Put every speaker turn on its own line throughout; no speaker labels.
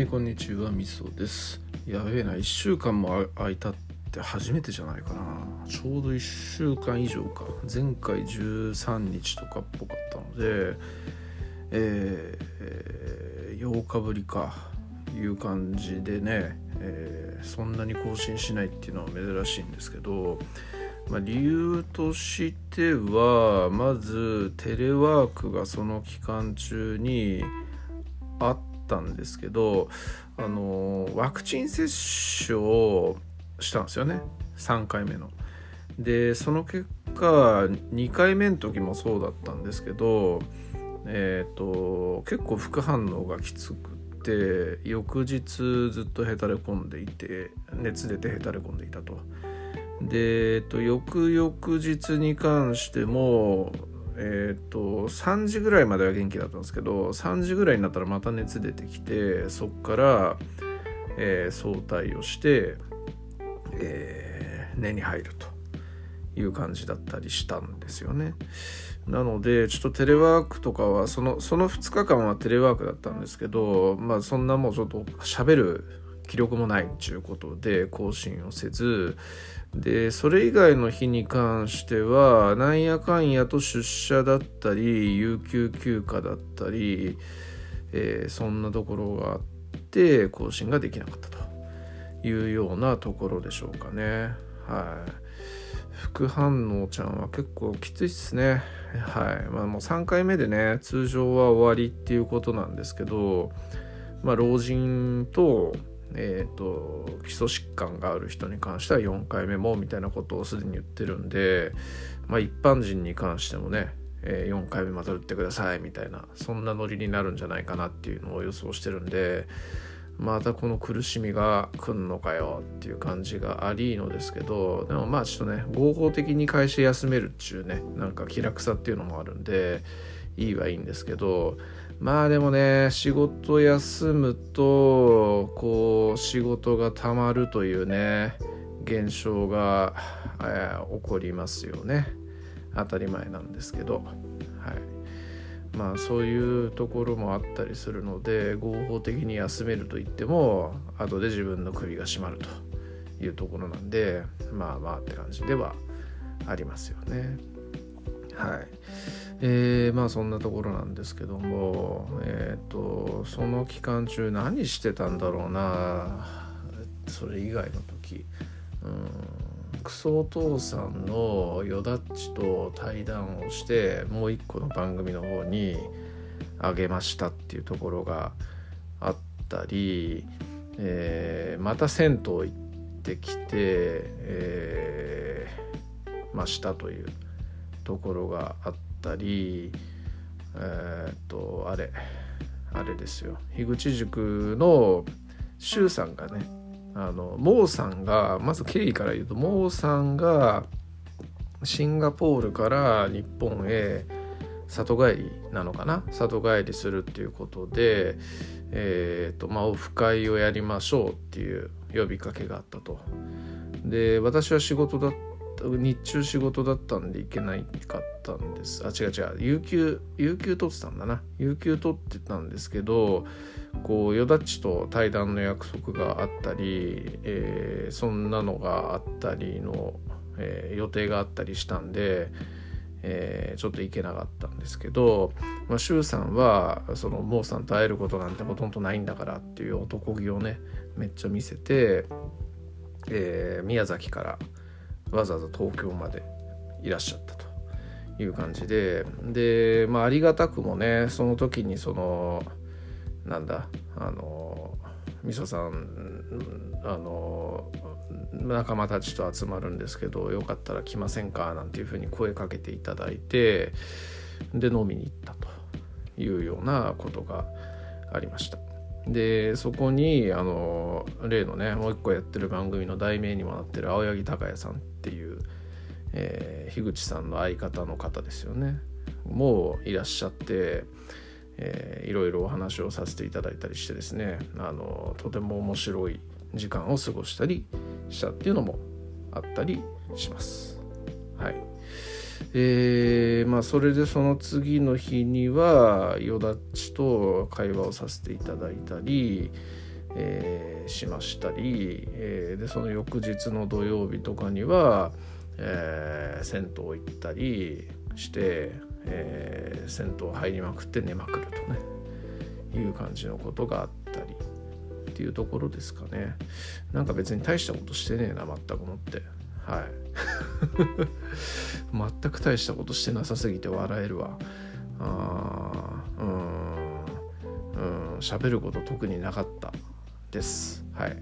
はいこんにちはみそです。やべえな1週間も空いたって初めてじゃないかな。ちょうど1週間以上か。前回13日とかっぽかったのでえー、8日ぶりか。いう感じでね、えー、そんなに更新しないっていうのは珍しいんですけどまあ、理由としてはまずテレワークがその期間中にあったたんですけどあのワクチン接種をしたんですよね3回目の。でその結果2回目の時もそうだったんですけどえっ、ー、と結構副反応がきつくて翌日ずっとへたれ込んでいて熱出てへたれ込んでいたと。で、えっと、翌々日に関しても、えっと、3時ぐらいまでは元気だったんですけど3時ぐらいになったらまた熱出てきてそっから、えー、早退をして、えー、寝に入るという感じだったりしたんですよね。なのでちょっとテレワークとかはそのその2日間はテレワークだったんですけどまあそんなもうちょっと喋る記録もないっていうことで更新をせずでそれ以外の日に関してはなんやかんやと出社だったり有給休暇だったり、えー、そんなところがあって更新ができなかったというようなところでしょうかね。はい。副反応ちゃんは結構きついっすね。はい。まあもう3回目でね通常は終わりっていうことなんですけどまあ老人とえーと、基礎疾患がある人に関しては4回目もみたいなことをすでに言ってるんで、まあ、一般人に関してもね、えー、4回目また打ってくださいみたいなそんなノリになるんじゃないかなっていうのを予想してるんでまたこの苦しみが来んのかよっていう感じがありのですけどでもまあちょっとね合法的に会社休めるっちゅうねなんか気楽さっていうのもあるんでいいはいいんですけどまあでもね仕事休むとこう仕事がたまるというね現象が、えー、起こりますよね。当たり前なんですけど。はい。まあそういうところもあったりするので合法的に休めると言っても後で自分の首が絞まるというところなんでまあまあって感じではありますよね。はい。えー、まあそんなところなんですけども、えっ、ー、とその期間中何してたんだろうなそれ以外の時。うんクソお父さんのよだっちと対談をしてもう一個の番組の方にあげましたっていうところがあったり、えー、また銭湯行ってきて、えー、ましたというところがあってったりえー、っとあれあれですよ樋口塾の周さんがねあのモーさんがまず経緯から言うとモーさんがシンガポールから日本へ里帰りなのかな？里帰りするっていうことで、えーとまあ、オフ会をやりましょうっていう呼びかけがあったと。で私は仕事だっ日中仕事だったんで行けないかったんです。あ違う違う。有給有給取ってたんだな。有給取ってたんですけどこうよだっちと対談の約束があったり、えー、そんなのがあったりの、えー、予定があったりしたんで、えー、ちょっと行けなかったんですけど、まあ、周さんはそのモーさんと会えることなんてほとんどないんだからっていう男気をねめっちゃ見せて、えー、宮崎からわざわざ東京までいらっしゃったという感じでで、まあ、ありがたくもねその時にそのなんだあのみそさんあの仲間たちと集まるんですけどよかったら来ませんかなんていうふうに声かけていただいてで飲みに行ったというようなことがありました。でそこにあの例のねもう一個やってる番組の題名にもなってる青柳孝也さんっていう、えー、樋口さんの相方の方ですよね。もういらっしゃって、えー、いろいろお話をさせていただいたりしてですね。あのとても面白い時間を過ごしたりしたっていうのもあったりします。はい。えー、まあそれでその次の日にはよだっちと会話をさせていただいたり、えー、しましたり、えー、でその翌日の土曜日とかには、えー、銭湯行ったりして、え銭湯入りまくって寝まくるとねいう感じのことがあったりっていうところですかね。なんか別に大したことしてねえな全く思って。はい。全く大したことしてなさすぎて笑えるわあうん喋ること特になかったですはい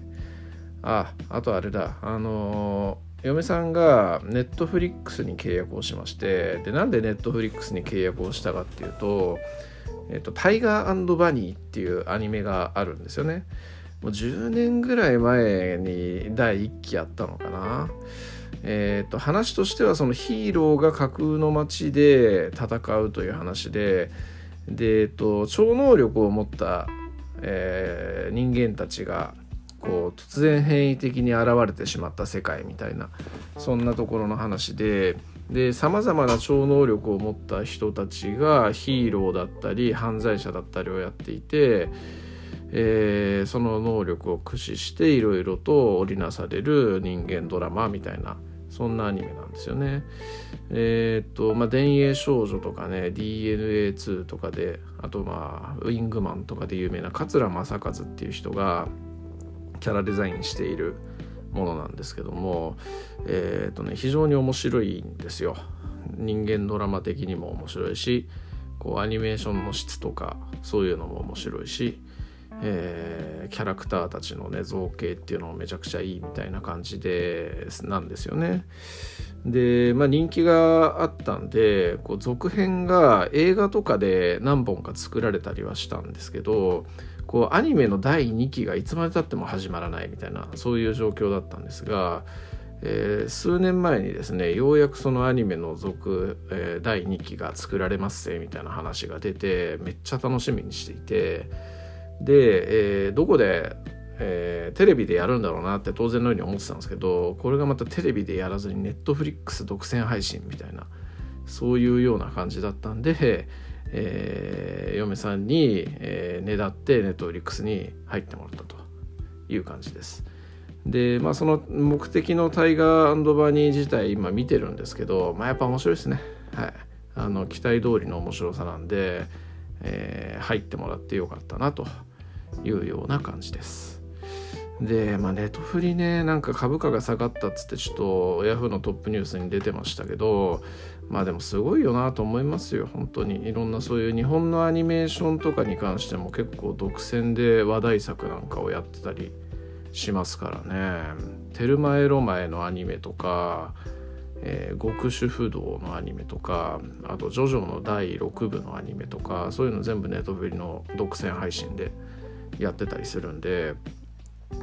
ああとあれだあのー、嫁さんがネットフリックスに契約をしましてでなんでネットフリックスに契約をしたかっていうとえっと、タイガーバニーっていうアニメがあるんですよね。もう10年ぐらい前に第1期やったのかな。えーと、話としてはそのヒーローが架空の街で戦うという話でで、えーと、超能力を持った、えー、人間たちがこう突然変異的に現れてしまった世界みたいなそんなところの話でさまざまな超能力を持った人たちがヒーローだったり犯罪者だったりをやっていてえー、その能力を駆使していろいろと織りなされる人間ドラマみたいなそんなアニメなんですよね。えっ、とまあ「電影少女」とかね「DNA2」とかであとまあ「ウィングマン」とかで有名な桂正和っていう人がキャラデザインしているものなんですけどもえっ、とね非常に面白いんですよ。人間ドラマ的にも面白いしこうアニメーションの質とかそういうのも面白いしえー、キャラクターたちのね造形っていうのもめちゃくちゃいいみたいな感じでなんですよね。で、まあ、人気があったんでこう続編が映画とかで何本か作られたりはしたんですけどこうアニメの第2期がいつまでたっても始まらないみたいなそういう状況だったんですが、えー、数年前にですねようやくそのアニメの続、えー、第2期が作られますぜみたいな話が出てめっちゃ楽しみにしていて。で、えー、どこで、えー、テレビでやるんだろうなって当然のように思ってたんですけどこれがまたテレビでやらずにネットフリックス独占配信みたいなそういうような感じだったんで、えー、嫁さんに、えー、ねだってネットフリックスに入ってもらったという感じです。でまあその目的のタイガーバニー自体今見てるんですけどまあやっぱ面白いですね。はい。あの期待通りの面白さなんで、えー、入ってもらってよかったなと。いうような感じです。で、まあ、ネトフリね、なんか株価が下がったっつって、ちょっとヤフーのトップニュースに出てましたけど、まあでもすごいよなと思いますよ、本当に。いろんなそういう日本のアニメーションとかに関しても結構独占で話題作なんかをやってたりしますからね。テルマエロマエのアニメとか、えー、極主不動のアニメとかあとジョジョの第6部のアニメとかそういうの全部ネットフリの独占配信でやってたりするんで、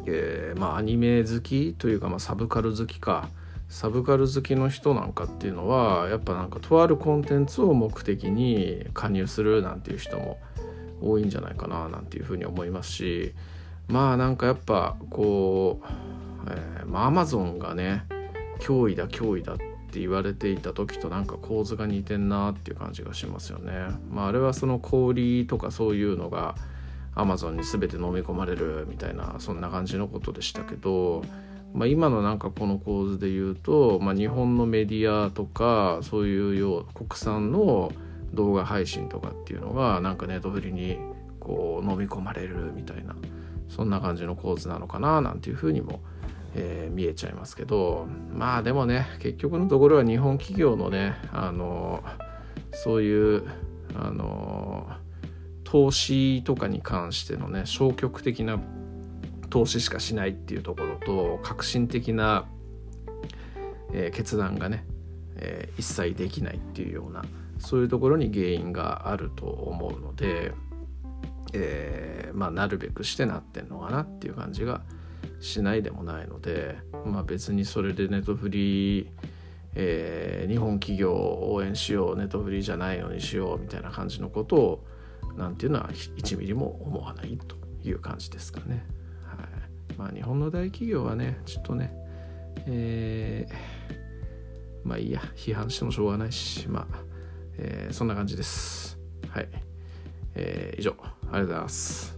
えー、まあアニメ好きというか、まあ、サブカル好きかサブカル好きの人なんかっていうのはやっぱなんかとあるコンテンツを目的に加入するなんていう人も多いんじゃないかななんていうふうに思いますしまあなんかやっぱこう、えー、まあアマゾンがね脅威だ脅威だって言われていた時となんか構図が似てんなっていう感じがしますよね。まああれはその小売とかそういうのがアマゾンに全て飲み込まれるみたいなそんな感じのことでしたけど、まあ、今のなんかこの構図で言うと、まあ、日本のメディアとかそういうよう国産の動画配信とかっていうのがなんかネットフリにこう飲み込まれるみたいなそんな感じの構図なのかななんていうふうにも、えー、見えちゃいますけどまあでもね結局のところは日本企業のねあのそういうあの投資とかに関してのね消極的な投資しかしないっていうところと革新的な、えー、決断がね、えー、一切できないっていうようなそういうところに原因があると思うので、えー、まあなるべくしてなってんのかなっていう感じがしないでもないのでまあ別にそれでネットフリーえー、日本企業を応援しようネットフリーじゃないのにしようみたいな感じのことをなんていうのは1ミリも思わないという感じですかね。はい、まあ日本の大企業はねちょっとねえー、まあいいや批判してもしょうがないしまあ、えー、そんな感じです。はい、えー、以上ありがとうございます。